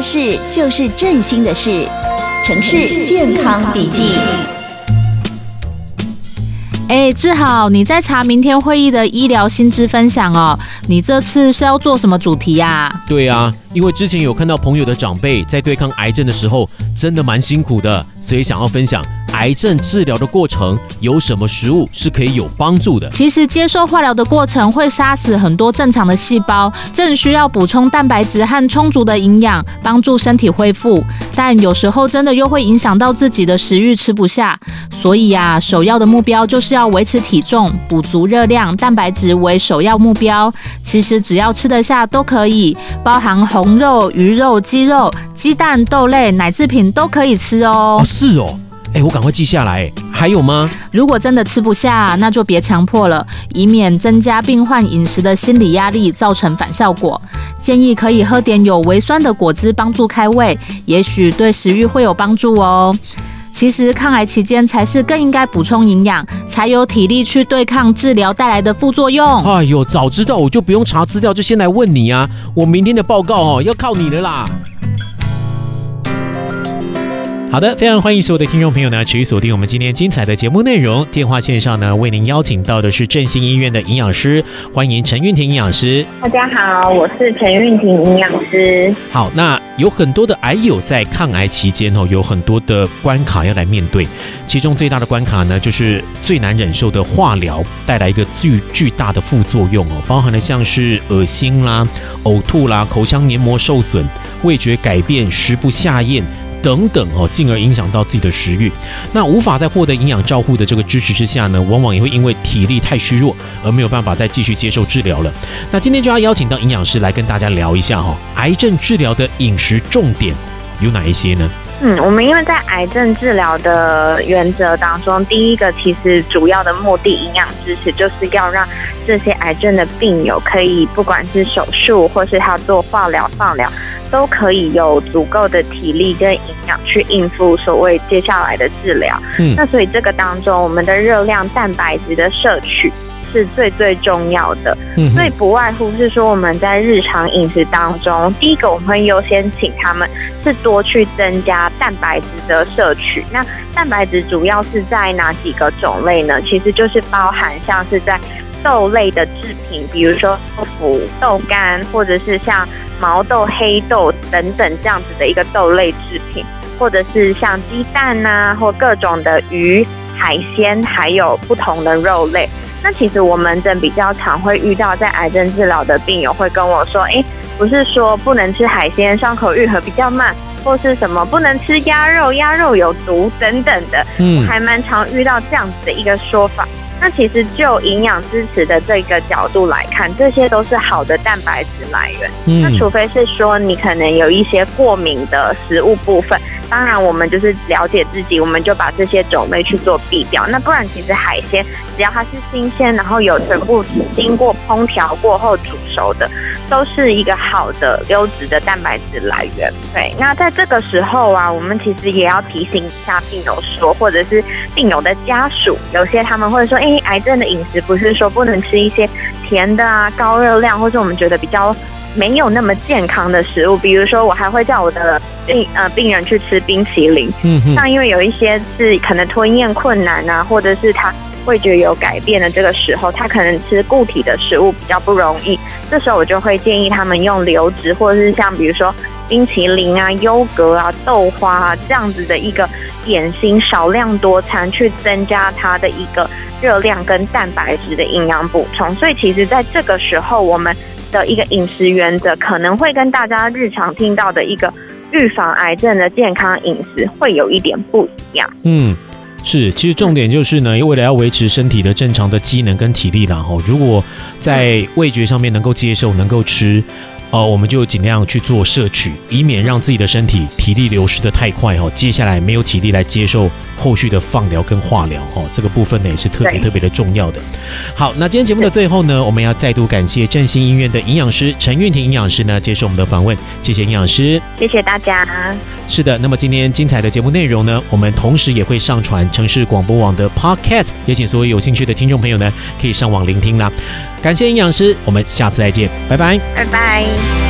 的事就是振兴的事，城市健康笔记。哎，志豪，你在查明天会议的医疗薪资分享哦。你这次是要做什么主题呀？对啊，因为之前有看到朋友的长辈在对抗癌症的时候，真的蛮辛苦的，所以想要分享。癌症治疗的过程有什么食物是可以有帮助的？其实接受化疗的过程会杀死很多正常的细胞，正需要补充蛋白质和充足的营养，帮助身体恢复。但有时候真的又会影响到自己的食欲，吃不下。所以呀、啊，首要的目标就是要维持体重，补足热量、蛋白质为首要目标。其实只要吃得下都可以，包含红肉、鱼肉、鸡肉、鸡蛋、豆类、奶制品都可以吃哦。哦，是哦。哎，我赶快记下来。还有吗？如果真的吃不下，那就别强迫了，以免增加病患饮食的心理压力，造成反效果。建议可以喝点有微酸的果汁，帮助开胃，也许对食欲会有帮助哦。其实抗癌期间才是更应该补充营养，才有体力去对抗治疗带来的副作用。哎呦，早知道我就不用查资料，就先来问你啊！我明天的报告哦，要靠你了啦。好的，非常欢迎所有的听众朋友呢，持续锁定我们今天精彩的节目内容。电话线上呢，为您邀请到的是振兴医院的营养师，欢迎陈韵婷营养师。大家好，我是陈韵婷营养师。好，那有很多的癌友在抗癌期间哦，有很多的关卡要来面对，其中最大的关卡呢，就是最难忍受的化疗带来一个巨巨大的副作用哦，包含了像是恶心啦、呕吐啦、口腔黏膜受损、味觉改变、食不下咽。等等哦，进而影响到自己的食欲。那无法在获得营养照护的这个支持之下呢，往往也会因为体力太虚弱而没有办法再继续接受治疗了。那今天就要邀请到营养师来跟大家聊一下哈，癌症治疗的饮食重点有哪一些呢？嗯，我们因为在癌症治疗的原则当中，第一个其实主要的目的，营养支持就是要让这些癌症的病友可以，不管是手术或是他做化疗、放疗，都可以有足够的体力跟营养去应付所谓接下来的治疗。嗯，那所以这个当中，我们的热量、蛋白质的摄取。是最最重要的，所以不外乎是说我们在日常饮食当中，第一个我们会优先请他们是多去增加蛋白质的摄取。那蛋白质主要是在哪几个种类呢？其实就是包含像是在豆类的制品，比如说豆腐、豆干，或者是像毛豆、黑豆等等这样子的一个豆类制品，或者是像鸡蛋呐、啊，或各种的鱼、海鲜，还有不同的肉类。那其实我门诊比较常会遇到，在癌症治疗的病友会跟我说：“哎，不是说不能吃海鲜，伤口愈合比较慢，或是什么不能吃鸭肉，鸭肉有毒等等的。”嗯，还蛮常遇到这样子的一个说法。那其实就营养支持的这个角度来看，这些都是好的蛋白质来源。嗯，那除非是说你可能有一些过敏的食物部分。当然，我们就是了解自己，我们就把这些种类去做避掉。那不然，其实海鲜只要它是新鲜，然后有全部经过烹调过后煮熟的，都是一个好的优质的蛋白质来源。对，那在这个时候啊，我们其实也要提醒一下病友说，或者是病友的家属，有些他们会说，哎，癌症的饮食不是说不能吃一些甜的啊、高热量，或者我们觉得比较。没有那么健康的食物，比如说我还会叫我的病呃病人去吃冰淇淋，嗯哼，像因为有一些是可能吞咽困难啊，或者是他味觉有改变的这个时候，他可能吃固体的食物比较不容易，这时候我就会建议他们用流质，或者是像比如说冰淇淋啊、优格啊、豆花啊这样子的一个点心，少量多餐去增加它的一个热量跟蛋白质的营养补充。所以其实在这个时候我们。的一个饮食原则可能会跟大家日常听到的一个预防癌症的健康饮食会有一点不一样。嗯，是，其实重点就是呢，为了要维持身体的正常的机能跟体力，然后如果在味觉上面能够接受、能够吃，呃，我们就尽量去做摄取，以免让自己的身体体力流失得太快哦。接下来没有体力来接受。后续的放疗跟化疗，哦，这个部分呢也是特别特别的重要的。好，那今天节目的最后呢，我们要再度感谢振兴医院的营养师陈韵婷营养师呢接受我们的访问，谢谢营养师，谢谢大家。是的，那么今天精彩的节目内容呢，我们同时也会上传城市广播网的 Podcast，也请所有有兴趣的听众朋友呢可以上网聆听啦。感谢营养师，我们下次再见，拜拜，拜拜。